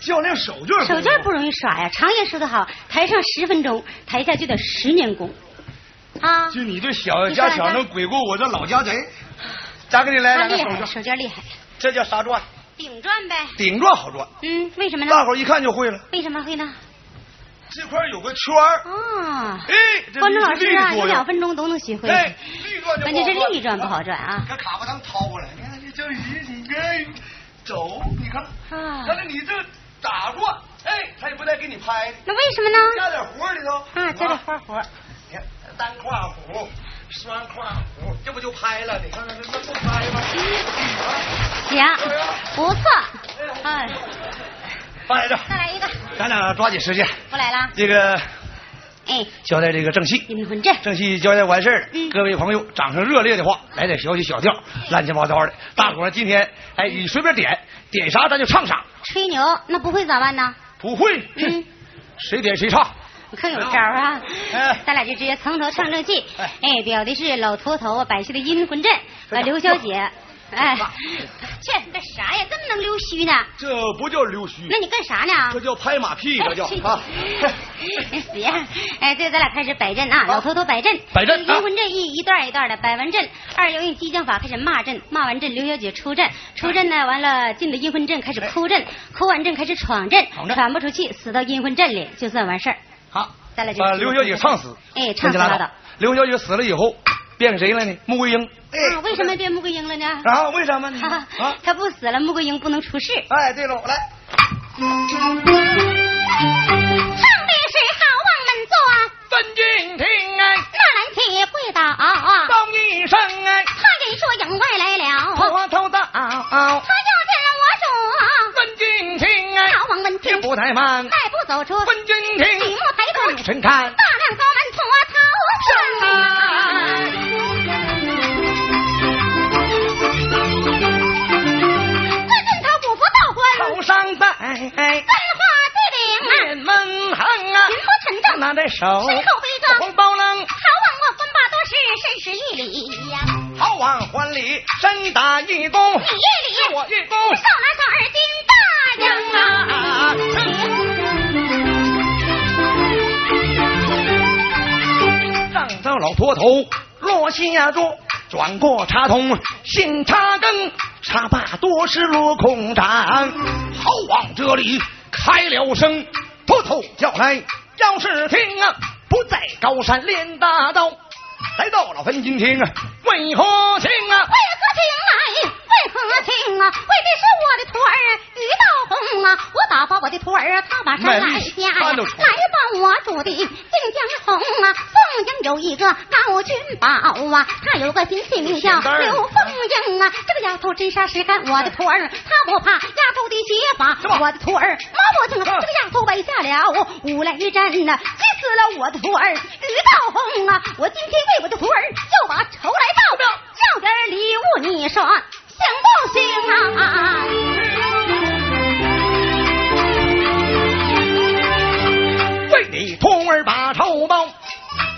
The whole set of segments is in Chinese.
教练手绢，手绢不容易耍呀。常言说得好，台上十分钟，台下就得十年功啊。就你这小家巧能鬼过我这老家贼，咋给你来两个手绢厉害，这叫啥转？顶转呗。顶转好转。嗯，为什么呢？大伙一看就会了。为什么会呢？这块有个圈儿啊！哎，观众老师啊，一两分钟都能学会。哎，关键是立转不好转啊！这卡巴当掏过来，你看这鱼，你看走，你看，啊，看来你这打过，哎，他也不带给你拍。那为什么呢？加点活里头啊，加点花活。你看单胯虎、双胯虎，这不就拍了？你看看这不拍吗？行，不错，哎。放在这，再来一个。咱俩抓紧时间。不来了。这个，哎，交代这个正戏。阴魂阵。正戏交代完事儿，各位朋友，掌声热烈的话，来点小曲小调，乱七八糟的。大伙儿今天，哎，你随便点，点啥咱就唱啥。吹牛，那不会咋办呢？不会，嗯，谁点谁唱。可有招啊！哎，咱俩就直接从头唱正戏。哎，表的是老头头摆戏的阴魂阵，和刘小姐。哎，切，你干啥呀？这么能溜须呢？这不叫溜须，那你干啥呢？这叫拍马屁，这叫啊。行，哎，对咱俩开始摆阵啊，老头头摆阵，摆阵，阴魂阵一一段一段的摆完阵，二要用激将法开始骂阵，骂完阵刘小姐出阵，出阵呢完了进了阴魂阵开始哭阵，哭完阵开始闯阵，喘不出气死到阴魂阵里就算完事儿。好，咱俩就把刘小姐唱死，哎，唱死拉倒。刘小姐死了以后。变谁了呢？穆桂英。啊，为什么变穆桂英了呢？啊，为什么呢？啊，他不死了，穆桂英不能出事。哎，对了，来。唱的是好王门坐，分君听哎，那蓝旗跪倒，高一声哎，他人说营外来了，头头大，他要见我说，分君听哎，好王门听不怠慢，迈步走出，分君听，举目抬头。臣看，波陈正拿在手，身后背着红包楞，好望我分把多时，身世一礼呀，好望还礼，身打一躬，你一礼，我一躬，少拿个二斤大洋啊，上到老坡头落下桌。转过茶桶，新茶羹，茶罢多时落空盏。好往这里开了声，偷偷叫来，是听啊，不在高山练大刀。来到了分金厅啊，为何情啊？为何情情啊？为的是我的徒儿于道红啊！我打发我的徒儿他把山来下呀，来帮我主的晋江红啊！凤英有一个高君宝啊，他有个亲戚名叫刘凤英啊。这个丫头真杀实干，我的徒儿他不怕丫头的邪法，我的徒儿毛不听。这个丫头摆下了五雷阵呐，急死了我的徒儿于道红啊！我今天为我的徒儿就把仇来报，要点礼物，你说行不行啊？为你徒儿把仇报，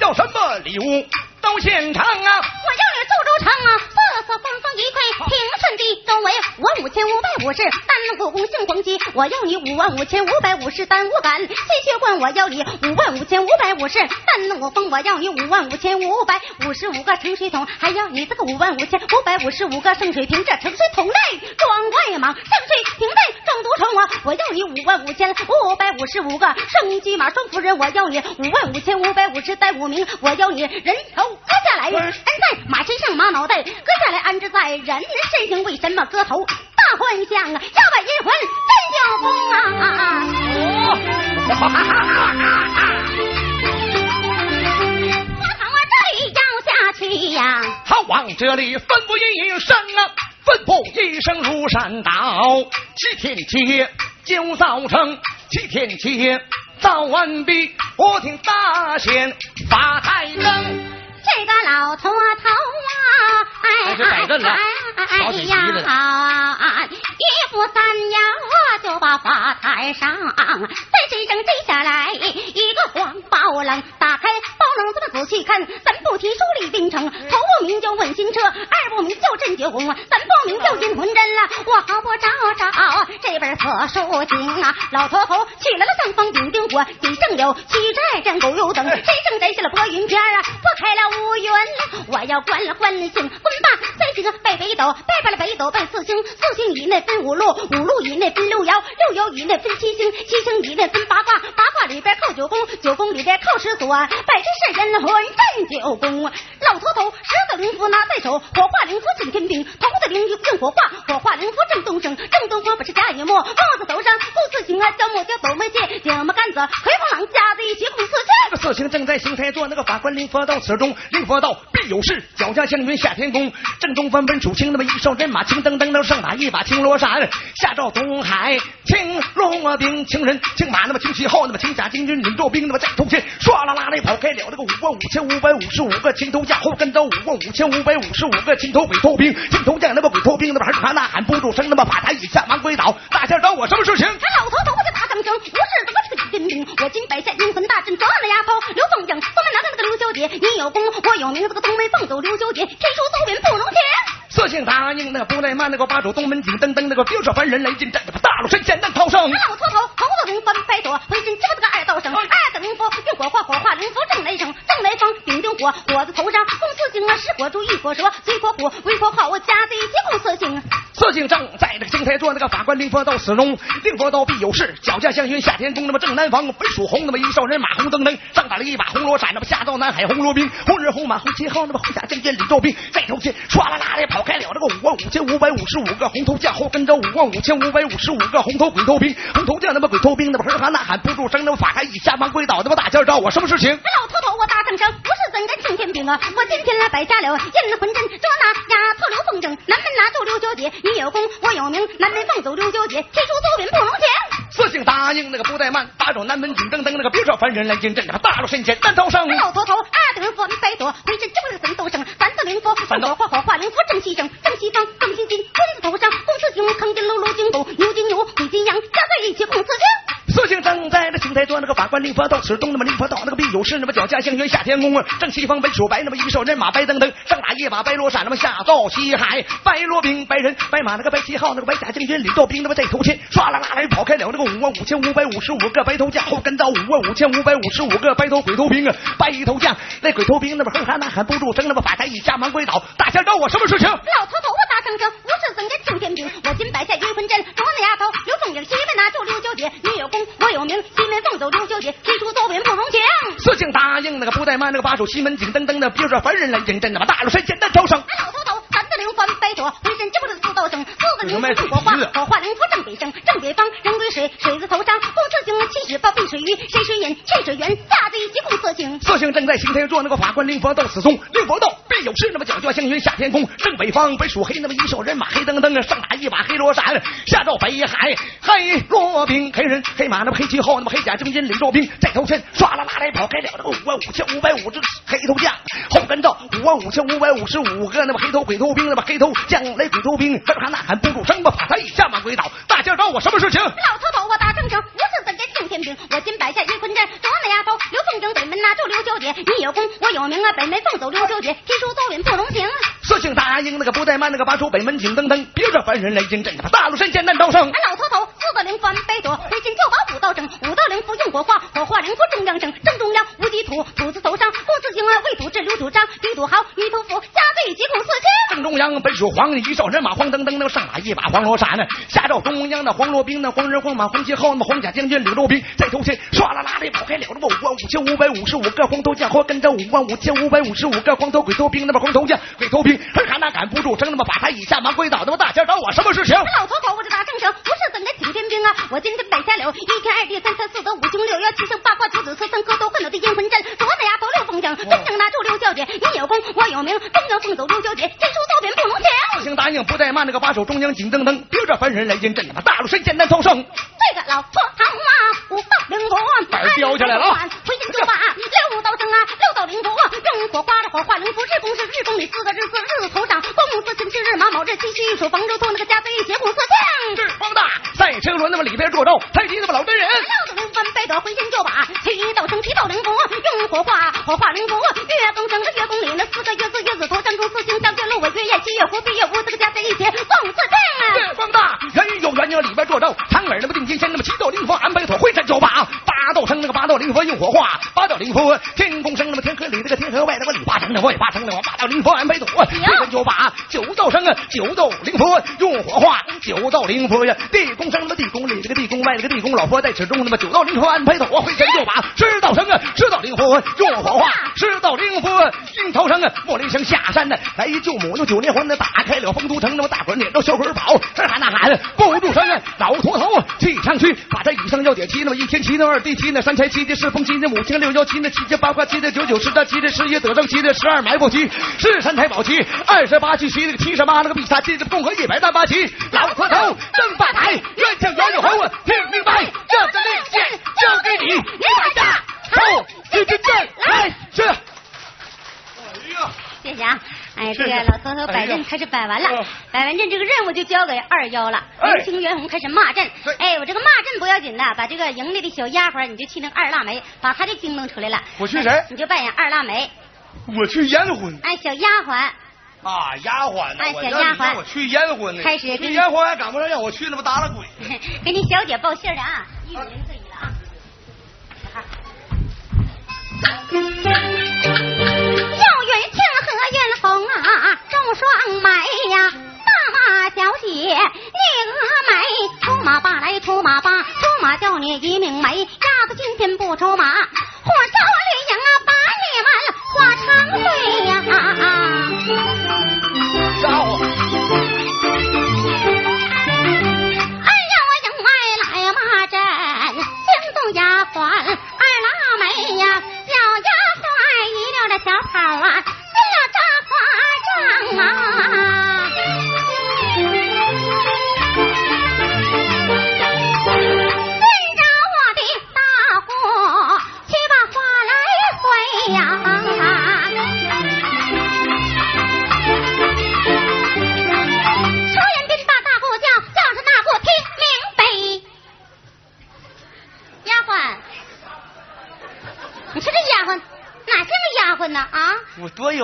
要什么礼物都现成啊！我要你做州城啊，四四方方一块平顺地，周围我五千五百五十单故宫姓黄鸡，我要你五万五千五百五十单五杆西血关，我要你五万五千五百五十单我风，我要你五万五千五百五十五个盛水桶，还要你这个五万五千五百五十五个盛水瓶，这盛水桶内装外蟒，盛水瓶内装毒虫啊！我要你五万五千五百五十五个生鸡马双夫人，我要你五万五千五百五十单五名，我要你人头割下来，安在马身上，马脑袋割下来安置在人身上，为什么割头？大幻象啊，要把阴魂真叫疯啊！我往这里要下去呀，他往这里吩咐一声啊，吩咐一声如山倒，七天七夜就造成，七天七夜造完毕，我听大仙发台灯。这个老头头啊，哎哎呀，一步三摇就把发财上，在身上摘下来一个黄包楞，打开包楞子仔细看，三不提书立定成，头不名叫问心车，二不名叫镇九宫，三不名叫阴魂针了，我毫不找找这本四书经啊，老头头去来了三方顶顶火，地正有七寨镇狗油灯，身上摘下了拨云片啊，拨开了。乌云，我要关了关了星，滚吧！三星背北斗，拜拜了北斗拜四星，四星以内分五路，五路以内分六爻，六爻以内分七星，七星以内分八卦，八卦里边靠九宫，九宫里边靠十所，百之是人魂镇九宫。老头头十字灵符拿在手，火化灵符震天兵，头的灵用火化，火化灵符正东升，正东方不是假一墨，帽子头上红四星啊，叫木叫斗门剑，将么杆子魁风狼夹在一起共四星。这四星正在邢台做那个法官灵佛到此中。灵佛道必有事，脚下祥云下天宫，正东方本楚青，那么一哨人马青灯灯，那上马一把青罗伞，下照东海青龙啊兵，青人青马那么青旗号，那么青甲金军领着兵，那么在头前唰啦啦的跑开了那个五万五千五百五十五个青头将，后跟着五万五千五百五十五个青头鬼头兵，青头将那么鬼头兵，那么还是呐喊不住声，那么把台以下忙鬼倒，大仙找我什么事情？他老头头我就大声声，我是怎么这个金兵？我今摆下阴魂大阵，抓了丫头刘凤英，我们拿着那个刘小姐，你有功。我有名，这个东门凤走刘九姐，天书走遍不能停。色性答应，那个不怠慢，那个把守东门紧噔噔，那个彪煞凡人来进战，大路神仙难逃生。老秃头，猴子灵翻白朵，浑身这个二道生，二等灵符用火化，火化灵符正雷声，正来生顶顶火，火字头上红四星啊，是火柱一火蛇，随火虎，为火好，我加在一起红色星。色性正在这个星台坐那个法官灵佛到死中，灵佛道必有事，脚下祥云下天宫，那么正南方本属红，那么一哨人马红灯灯，上打了一把红罗伞，那么下到南海红罗兵，红日红马红旗号，那么红甲将军李兆兵在头前唰啦啦的跑开了这个五万五千五百五十五个红头将，后跟着五万五千五百五十五个红头鬼头兵，红头将那么鬼头兵那么哼哈呐喊不住声，那么法开一下忙跪倒，那么大仙找我什么事情？老秃头我大声声，不是怎的青天兵啊，我今天来摆下了阴魂阵，捉拿丫头刘凤筝，南门拿住刘小姐，你有功我有名，南门放走刘小姐，天书走遍不能停。那个不怠慢，打着南门紧噔噔，那个别说凡人来见阵，大路神仙难逃生。老头头二等佛白朵，回身这个神斗生，三字灵符，三朵花火化灵符正西正，正西方正西金，金子头上红四星，坑金噜噜金狗，牛金牛，鬼金羊，加在一起共四星。四星正在那青台中。做那个法官灵佛道，此东那么灵佛道，那个必有事，那么脚下相悬下天宫，正西方北属白，那么一手人马白登登，上打一把白罗伞，那么下到西海，白罗兵白人白马那个白旗号，那个白甲将军李道兵，那么带头前唰啦啦来跑开了那个五万五千五百五十五个白头将，后跟到五万五千五百五十五个白头鬼头兵啊，白头将那鬼头兵那么哼哈呐喊不住声，那么法台一下忙跪倒，大仙找我什么事情？老头头，我大声声，我是僧人青天兵，我今摆下阴魂阵，中的丫头刘凤英，西门拿住刘九姐，你有功我有名，西门凤走刘九姐，提出奏本不容情。四姓答应那个不怠慢，那个把手西门紧噔噔的，憋着凡人来认真，那么大路山简单招生。老头头，三个灵翻白朵，浑身就不是四道生，四个灵符火化，火化灵符正北生，正北方人归水，水字头上不四星，七尺八碧水鱼，谁水引，欠水源，下子一起共四星。四星正在行天坐那个法官灵佛到此松，灵佛道必有事，那么脚脚相云下天空，正北方北属黑，那么一手人马黑登登，上打一把黑罗伞，下照北海黑罗兵，黑人黑马那么黑旗号，那么黑甲将军领着兵在头前唰啦啦来跑开了那个五万五千五百五十黑头将，后跟到五万五千五百五十五个那么黑头鬼头兵，那么黑头将来鬼头兵，这哈呐喊不住声吧，把他一下马鬼倒，大家找我什么事情？老头头，我大声声，我是僧人青天兵，我今摆下阴魂阵，中的丫头刘凤英北门拿住刘小姐，你有功我有名啊，北门奉走刘小姐，提出奏允不容情。四姓答应那个不怠慢，那个拔出北门紧噔噔，别着凡人来进阵，把大路神仙难招生。俺老头头四个灵翻北朵，回心就把五道整，五道灵符用火化，火化灵符中央整，正中央无极土，土字头上共四星啊，为土治刘土章，地土豪，女土福，家最吉共四清。正中央本属黄一少人马黄登登，那上马一把黄罗伞呢，下照中央的黄罗兵，那黄人黄马黄旗号，那么黄甲将军李若兵在头前唰啦啦的跑开了，那么五万五千五百五十五个黄头将，后跟着五万五千五百五十五个黄头鬼头兵，那么黄头将鬼头兵，哼哈那赶不住声，那么把他一下忙跪倒，那么大仙找我什么事情？老头头，我这大声声，不是怎的青天兵啊！我今天摆下了一天二地三餐四得五行六幺七星八卦九子十三颗都换了的阴魂阵，左子丫头刘凤英，真正拿住六小姐，你有功我有名，中央奉走六小姐，提出奏本不能停。不行答应不怠慢，那个把手中央紧噔噔，盯着凡人来认真，那么大路神仙难逃生。这个老婆堂啊，五道灵符，板儿飙下来了公是日宫里四个日字日头上，公四辰七日马卯日七戌属逢周兔那个加在一起共四庆。是方大赛车轮那么里边坐着太极那么老真人。六道灵翻北斗回心就把七道生七道灵符用火化，火化灵符月更生的月宫里那四个月字月字头上共四星，上月鹿尾月夜七月胡毕月无这个家在一起共四庆。是方大人有鸳鸯里边坐着长耳那么定金仙那么七道灵符安排妥会战就把八道生那个八道灵符用火化，八道灵符天宫生里那个天河外那个里八成的我也八成的我八道灵符安排妥会战就把九道生啊九道灵符用火化，九道灵符呀地宫生那么地宫里这个地宫外那个地宫老佛在此中那么九道灵符安排妥会战就把十道生啊十道灵符用火化，十道灵符应朝生啊莫雷声下山呢来一救母用九连环的打开了丰都城那么大伙撵着小鬼跑，这喊那喊不住声啊老秃头气上去把这以上要点齐那么一天齐那二地齐那三才七的四风七的五行六爻齐那七七八卦七的九九十七的十一得正七的十二埋伏七十三太保七二十八去七那个七十八那个必杀齐的共和一百单八旗老磕头争发财冤将所有还我听明白这个令箭交给你下头这这这来是。哎呀。谢谢啊！哎，这个老头头摆阵开始摆完了，摆完阵这个任务就交给二幺了。哎年轻袁红开始骂阵，哎，我这个骂阵不要紧的，把这个营里的小丫鬟你就去那个二腊梅，把她的惊动出来了。我去谁哎你就扮演二腊梅，我去烟婚哎，小丫鬟，啊，丫鬟呢？哎小丫鬟我去烟婚呢。开始跟去烟婚还赶不上让我去那不耷拉鬼。给你小姐报信儿的啊，一五零四一了啊。双眉呀，大马小姐你峨眉，出马吧来出马吧，出马叫你一命没，鸭子今天不出马，火烧绿营啊，把你们化成灰呀。家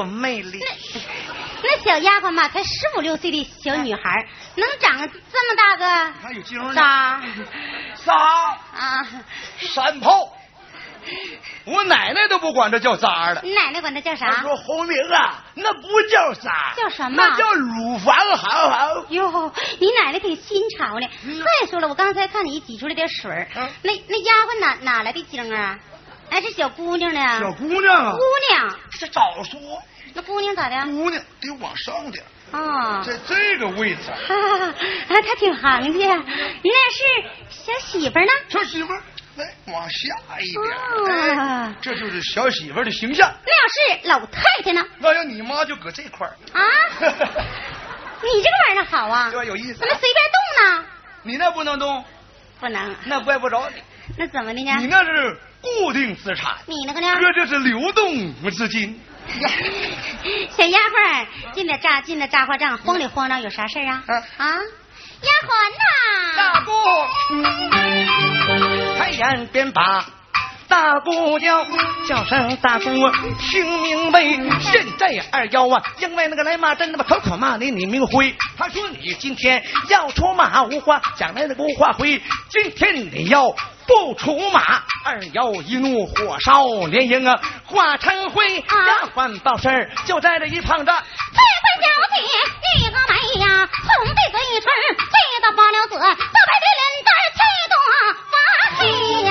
有魅力！那小丫鬟嘛，才十五六岁的小女孩，能长这么大个还有精神仨仨啊？山炮！我奶奶都不管这叫渣了。你奶奶管它叫啥？说红玲啊，那不叫渣，叫什么？那叫乳房好好。哟，你奶奶挺新潮的。再说了，我刚才看你挤出来点水那那丫鬟哪哪来的精啊？还是小姑娘呢？小姑娘啊。姑娘。这早说。那姑娘咋的？姑娘得往上点。啊。在这个位置。哈哈，她挺行家。那是小媳妇呢？小媳妇。来，往下一点，哎，这就是小媳妇的形象。那要是老太太呢？那要你妈就搁这块儿啊。你这个玩意儿好啊，对吧？有意思。怎么随便动呢？你那不能动，不能。那怪不着你。那怎么的呢？你那是固定资产。你那个呢？哥这是流动资金。小丫鬟进了扎进了扎花帐，慌里慌张，有啥事啊？啊。丫鬟呐，大姑，开眼便把大姑叫，叫声大姑听明白。现在二幺啊，因为那个来骂真那么口口骂你，你明灰。他说你今天要出马无花，将来那个无花灰，今天你要不出马，二妖一怒火烧连营啊，化成灰。丫鬟报事儿就在这一旁着。小姐，一个美呀，红的嘴唇，气得发了紫，大白的脸蛋气得发黑呀。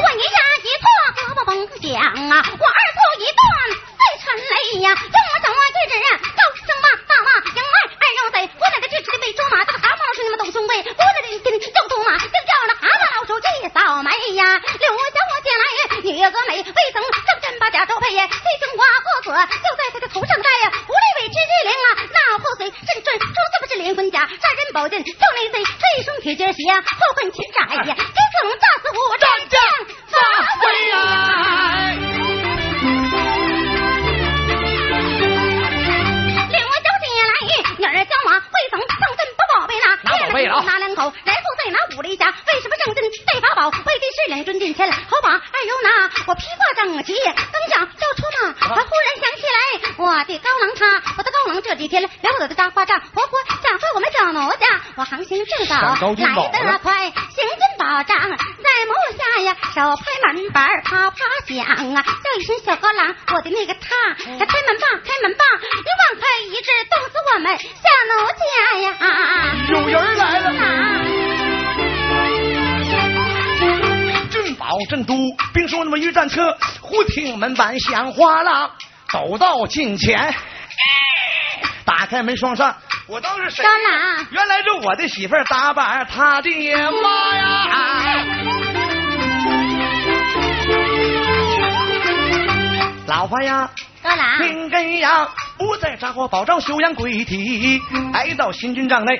我一下一脱胳膊绷响啊，我二兔一断碎尘雷呀，用我掌握一指高声骂大骂营外二妖贼，我奶奶支持的喂猪马，这个蛤蟆老师你们抖胸背，我奶奶跟叫猪马，就叫那蛤蟆老鼠去扫眉呀，刘小我见来女个美，未曾上阵把甲周配呀，西城花过子就在他的头上戴呀，狐狸尾之之灵啊，那破碎阵阵说这不是灵魂甲，杀人宝剑叫内贼，这一双铁尖鞋后跟擒斩呀，金子龙炸死来得快，行军宝帐，在目下呀，手拍门板啪啪响啊，叫一声小高郎，我的那个他，他开门吧，开门吧，你往开一掷，冻死我们小奴家呀！有人来了。保正都，兵说那么一战车，忽听门板响哗啦，走到近前，打开门双扇，我当是谁？高郎，我的媳妇儿打扮，他的妈呀！老婆呀，干哪？命根呀，不在扎花保障修养归体，来到新军帐内，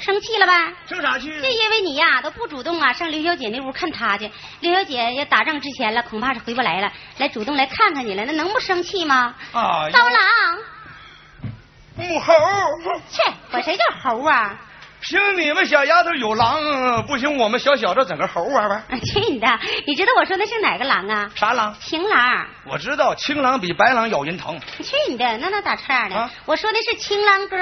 生气了吧？生啥气？就因为你呀，都不主动啊，上刘小姐那屋看她去。刘小姐要打仗之前了，恐怕是回不来了，来主动来看看你了，那能不生气吗？啊！刀郎，母猴。切，管谁叫猴啊？凭，你们小丫头有狼，不行，我们小小子整个猴玩玩。去你的！你知道我说的是哪个狼啊？啥狼？情狼。我知道青狼比白狼咬人疼。去你的！那那咋这样的？我说的是青狼哥。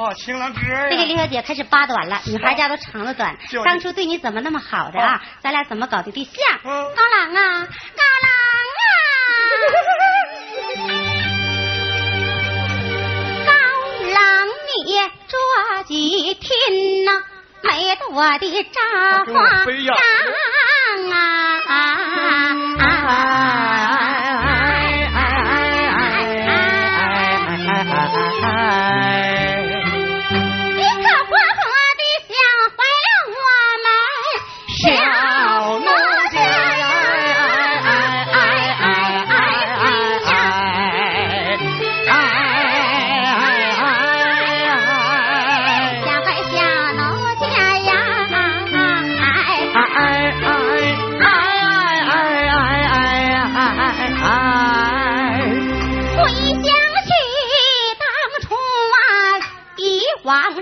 好，青狼哥。这个刘小姐开始扒短了，女孩家都长了短。当初对你怎么那么好的啊？咱俩怎么搞的对象？高郎啊，高郎啊！高郎，你这几天呐，没得我的扎花帐啊！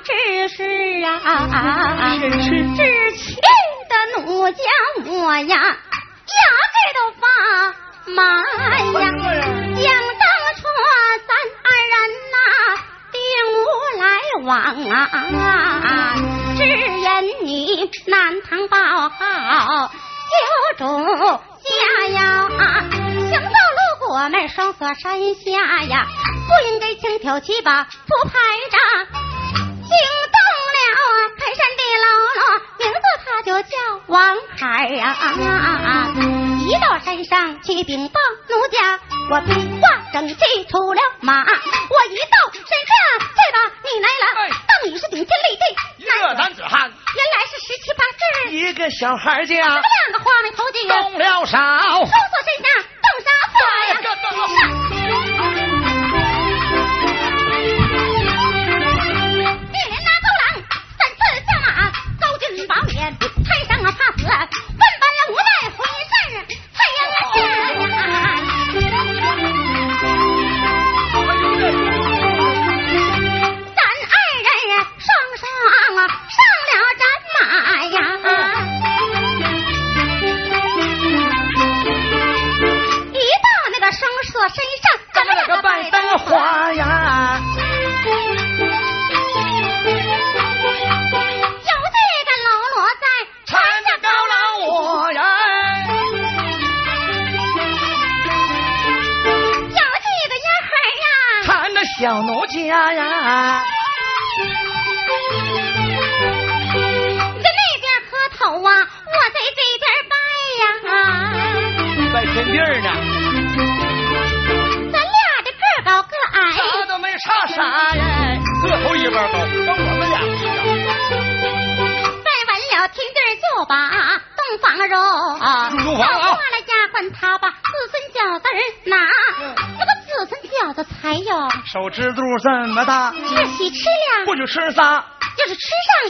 之时啊，知气的奴家我呀，牙根都发麻呀。想当初咱二人呐，并无来往啊，只因你南唐报好，救主家呀，行到路过门双锁山下呀，不应该轻挑起把不排扎。惊动了开山的喽啰，名字他就叫王海啊！一到山上去禀报奴家，我披挂整齐出了马，我一到山下，这把你来了，当你是顶天立地一个男子汉，原来是十七八岁一个小孩家，两个花眉头巾动了手，搜索身下动啥错呀？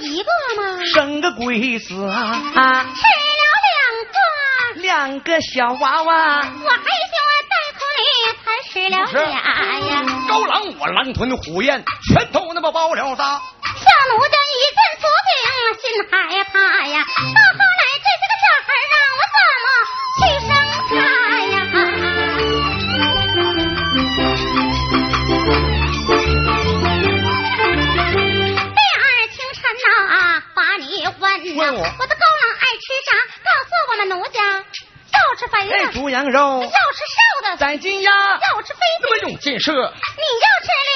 一个吗？生个鬼子啊！吃了两个，两个小娃娃。我还想在口里才吃了俩呀。高狼我狼吞虎咽，全都那么包了仨。小奴家一见左兵，心害怕呀。到后我，的高郎爱吃啥？告诉我们奴家，要吃肥的，爱猪羊肉；要吃瘦的，宰金鸭；要吃肥的，那么用箭射。你要吃驴，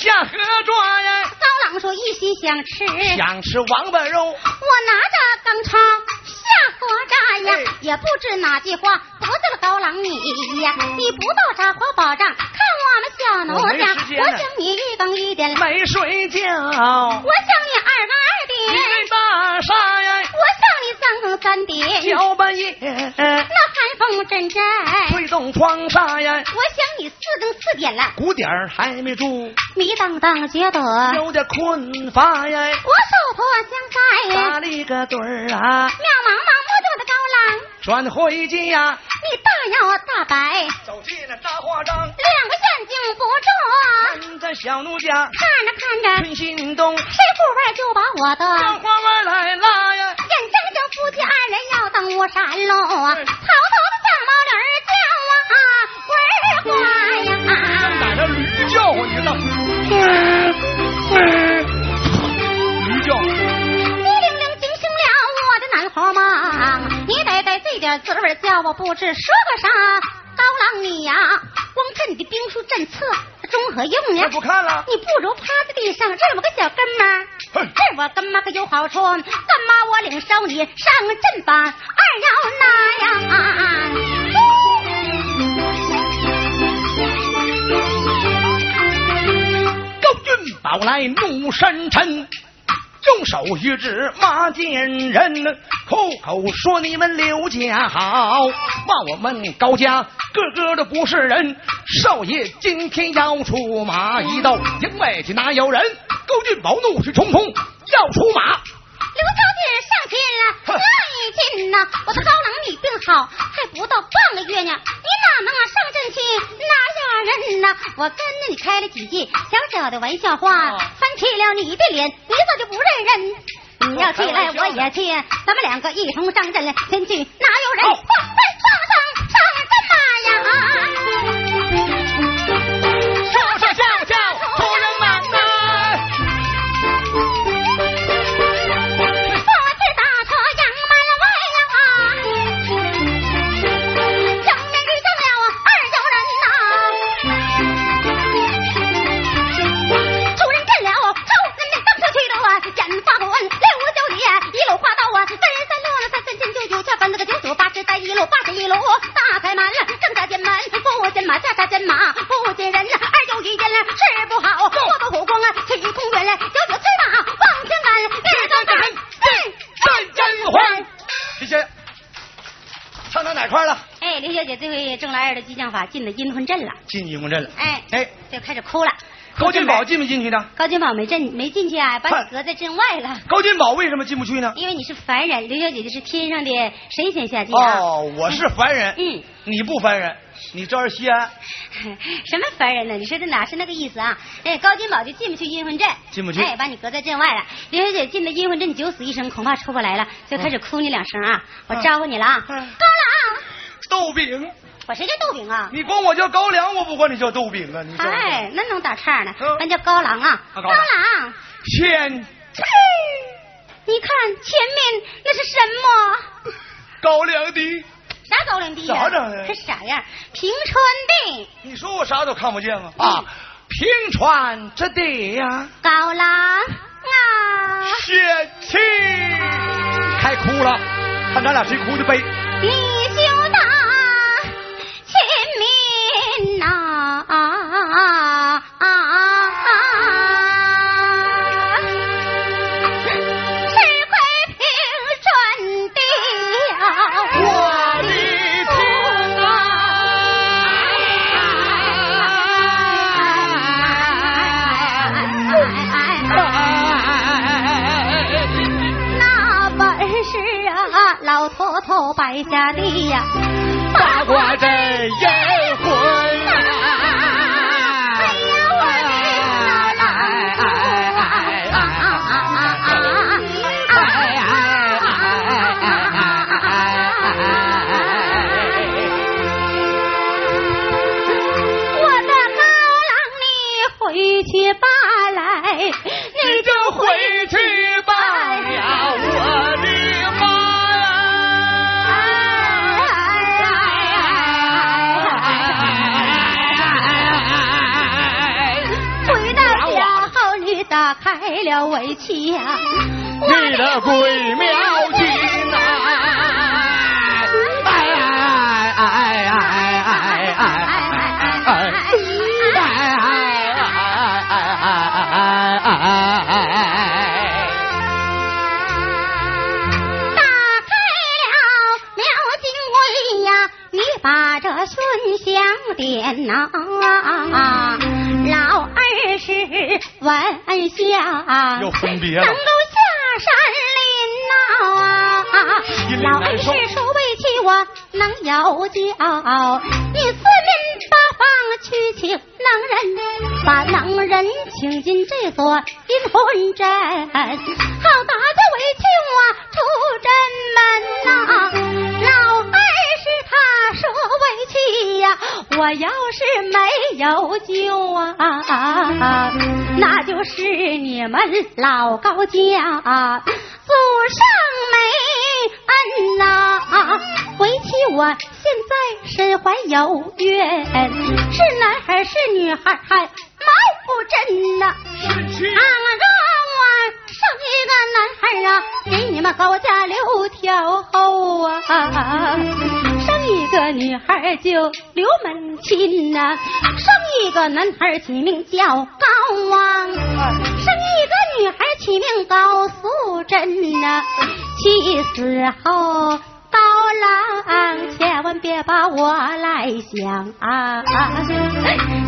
下河抓呀。高郎说一心想吃，想吃王八肉。我拿着钢叉下河扎呀，也不知哪句话得罪了高郎你呀。你不到扎火保障，看我们小奴家，我想你一更一点没睡觉，我想你啥呀？我想你三更三点。小半夜，那寒风阵阵。吹动窗纱呀。我想你四更四点了，鼓点还没住，迷瞪瞪觉得。有点困乏呀。我手托香腮打了一个盹儿啊，渺茫茫目中的高粱转回家，你大摇大摆。走进了大花帐，两个眼睛不住看着小奴家，看着看着春心动，谁不外就把我的花儿来拉呀，眼睁睁夫妻二人要登我山喽啊，头头的小毛驴叫啊，滚花呀，正赶着驴叫唤呢，驴叫，你铃铃惊醒了我的南花妈，你得得这点滋味叫我不知说个啥，高郎你呀，光看你的兵书阵策。中何用呀？不看了，你不如趴在地上认我个小跟妈，这我跟妈可有好处。干妈我领收你上阵吧，二要拿呀？高君宝来怒深沉。用手一指马贱人，口口说你们刘家好，骂我们高家个个都不是人。少爷今天要出马，一到营外去哪有人？高俊宝怒气冲冲要出马。刘小姐上天了，来进呐！我的高冷你病好还不到半个月呢，你哪能啊上阵去哪有人呐？我跟你开了几句小小的玩笑话，翻起了你的脸，你咋就不认人？你要起来我也去，咱们两个一同上阵，先去哪有人？法进了阴魂阵了，进阴魂阵了。哎哎，就开始哭了。高金宝进没进去呢？高金宝没进，没进去啊，把你隔在阵外了。高金宝为什么进不去呢？因为你是凡人，刘小姐姐是天上的神仙下界啊。哦，我是凡人。嗯，你不凡人，你招人稀罕。什么凡人呢？你说这哪是那个意思啊？哎，高金宝就进不去阴魂阵，进不去。哎，把你隔在阵外了。刘小姐进了阴魂阵，九死一生，恐怕出不来了，就开始哭你两声啊！我招呼你了啊，高郎，豆饼。我谁叫豆饼啊？你管我叫高粱，我不管你叫豆饼啊！你哎，那能打岔呢？俺叫高郎啊，高郎。前，你看前面那是什么？高粱地。啥高粱地呀？啥整的？啥样？平川地。你说我啥都看不见啊？啊，平川之地呀。高粱啊。贤妻，开哭了，看咱俩谁哭的悲。李啊！吃亏凭准的，我的主啊！那本事啊，老头头摆下的呀，八卦阵阴魂。了围棋呀，你的鬼庙金呐！哎哎哎哎哎哎哎哎！打开了庙金柜呀，你把这熏香点呐，老二是文下，又分别，能够下山林呐。老恩师说为妻我能有教，你四面八方去请能人，把能人请进这座阴魂阵，好打这围棋我出阵门呐。老我要是没有救啊，那就是你们老高家祖上没恩呐。回去我现在身怀有孕，是男孩是女孩还毛不真呐。让我生一个男孩啊，给你们高家留条后啊。一个女孩就留门亲呐，生一个男孩起名叫高王，生一个女孩起名高素贞呐。气死后。高郎，千万别把我来想啊！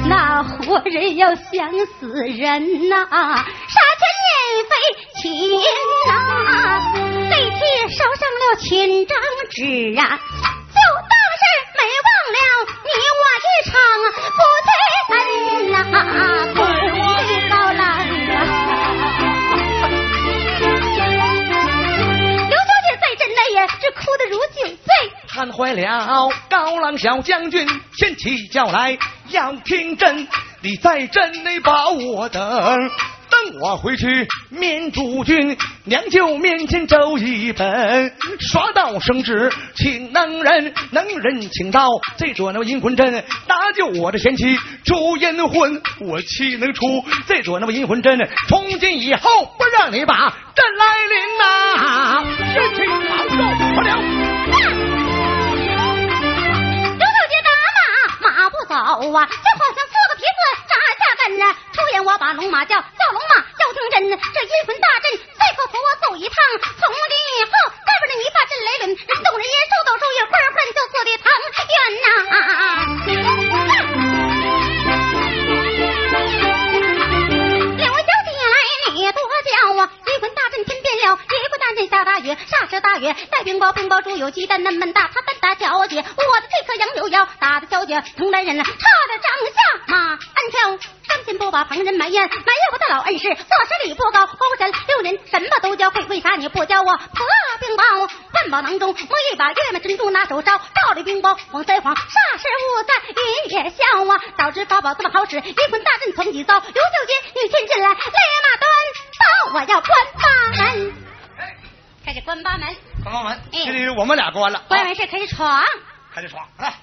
那活人要想死人呐，杀钱免费亲呐，背起手上了千张纸啊，坏了，高郎小将军先起叫来，要听真，你在阵内把我等。等我回去面主君，娘舅面前走一本，耍到升职请能人，能人请到这座那么阴魂阵，搭救我的贤妻出阴魂，我岂能出这座那么阴魂阵？从今以后不让你把朕来临呐！贤妻好受不了。好啊，就好像四个蹄子扎下根啊！出言我把龙马叫，叫龙马叫听真，这阴魂大阵再可扶我走一趟。从今以后，再不让你把阵来抡，人动人也，兽斗兽也，块块就死的疼冤呐！两位小姐来，你多叫啊！阴魂大阵天变了，一不大阵下大雨，霎时大雨带冰雹，冰雹猪有鸡蛋那么大，他蛋大小姐，我杨柳腰打的小姐成男人了，差点长下马鞍条。三天不把旁人埋怨，埋怨我的老恩师，做事理不高，功神六人什么都教会，为啥你不教我破冰雹？万宝囊中摸一把月亮珍珠，拿手招，照着冰雹往腮晃，霎时雾散云也笑啊！早知法宝这么好使，阴魂大阵从几遭。刘秀杰，你先进来，来马端刀，我要关八门。开始关八门，关八门，哎这里我们俩关了，关完事开始闯。开始闯来，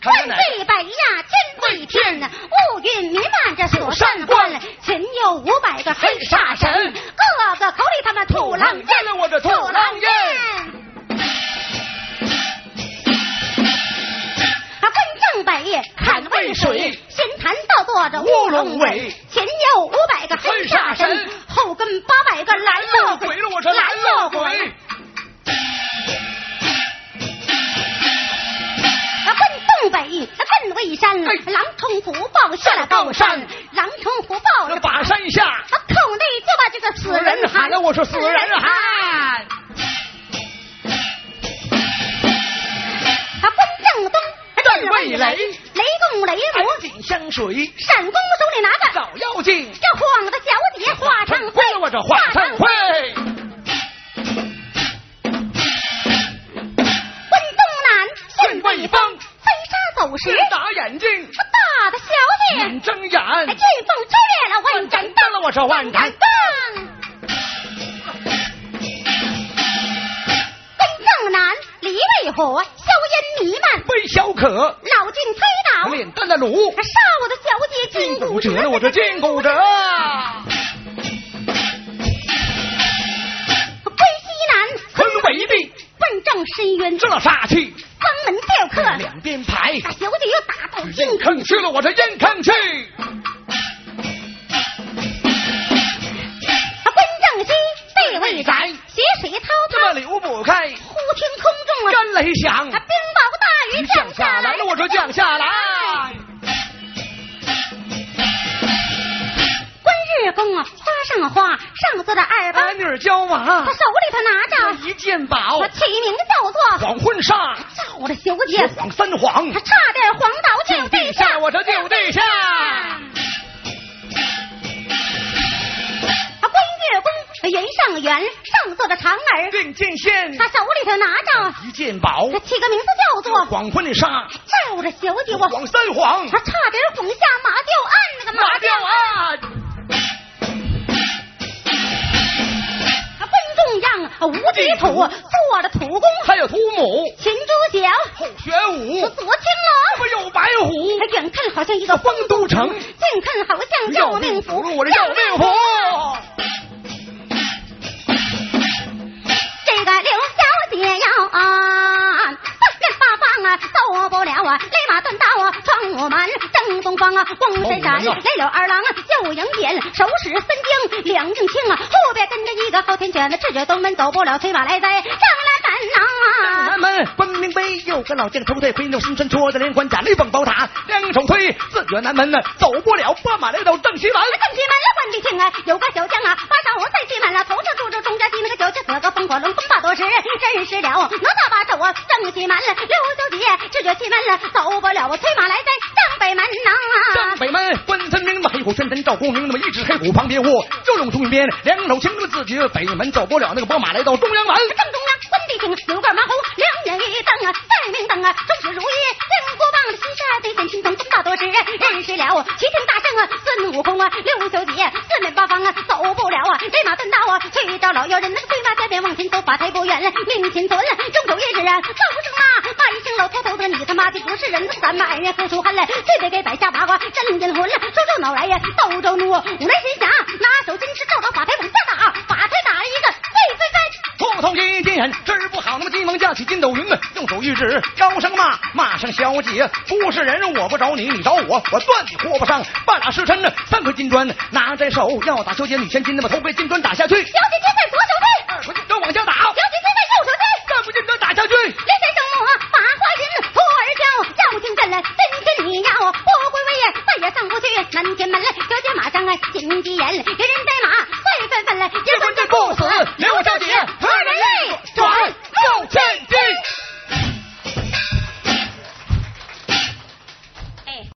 看看万岁北呀，天对天呐，乌云弥漫着锁山关，前有五百个黑煞神，个个口里他妈吐狼烟，我的吐狼烟。啊，关正北，看渭水，仙坛倒坐着乌龙尾，前有五百个黑煞神，后跟八百个蓝恶鬼，了，我说蓝恶鬼。东北，啊，奔渭山，狼冲虎豹下了高山，狼冲虎豹那把山下，啊，口内就把这个死人喊了，我说死人喊。啊，奔正东，震魏雷雷公雷母，紧相随，闪公手里拿着找妖精，这晃的小姐化成灰了，我这化成灰。奔东南，现北方，飞沙走石，打眼睛，大的小姐。眼睁眼，见风吹裂了万盏灯了，我说万盏灯。奔正南，离魏火，硝烟弥漫，微小可，脑筋推倒，脸蛋的卤，杀我的小姐筋骨折。了，我这筋骨折。归西南，坤北地，问正深渊，这煞气，方门吊客，两边排，把小姐又打到阴阴坑去了，我这阴坑去。奔正西，背魏斩，血水滔这滔，流不开，忽听空中啊，干雷响，冰雹大雨降下来。了，我说降下来。日公啊，花上花，上座的二八，儿女交马他，手里头拿着，一件宝他，起名叫做黄昏纱，照着小姐，晃三晃他，差点晃倒就地下，我这就地下。啊，关月宫云上元，上座的长儿，任剑仙，他手里头拿着，一件宝他，起个名字叫做黄昏纱，照着小姐我，晃三晃，他差点晃下马吊案那个马吊案。无极土做了土公，还有土母，秦朱小，后玄武，左青龙。不有白虎，远看好像一个丰都城，近看好像要命符，我这要命符。这个刘小姐要啊，啊走不了啊，立马断刀啊，闯我门正东方啊，光闪闪，来了二郎啊，就迎眼，手使三经两应轻啊，后边跟着一个后天犬，赤脚东门走不了，催马来哉，上来南门关明碑有个老将头戴飞鸟新春，戳着连环甲雷崩宝塔，两手推自觉南门呢，走不了，拨马来到正西门。正西门了，关帝庆啊，有个小将啊，把上我在西门了，头上住着钟家西那个小将，得个风火轮，风把多时，真是了，哪吒把手啊，正西门了，刘小姐直觉西门了，走不了，我催马来在正北门呐、正北门关三明的黑虎宣真赵公明那么一只黑虎旁边卧，就用中一边两手擎着自己北门走不了，那个拨马来到中央门。正中央，关帝一听六个马虎，两眼一瞪啊，再明灯啊，终是如意。金箍棒的西沙对阵心中，大多是认识了。齐天大圣啊，孙悟空啊，刘小姐四面八方啊，走不了啊，人马奔道啊，去找老妖人，那个飞马加鞭往前走，发财不远了，命前存。中秋一日啊，走不成啊，骂一声老头头子，你他妈的不是人，咱们二人何出汗来，非得给摆下八卦，真阴魂了，说出脑来呀，斗着怒，无奈心想，拿手金尺照着法台往下打，法台飞。通通金金人，这儿不好，那么急忙架起筋斗云，用手一指，高声骂，骂声小姐，不是人，我不找你，你找我，我断你活不上。半拉时辰，三块金砖拿在手，要打小姐女千金，那么头被金砖打下去，小姐金在左手推，二块金砖往下打，小姐金在右手推，大认得将军。连山生我把花人徒儿叫，叫听真来，真真你让我不归位，再也上不去。南天门来，小姐马上啊，紧急人，人人在马，快纷纷来，人人不死，连我姐何人力，转向千进。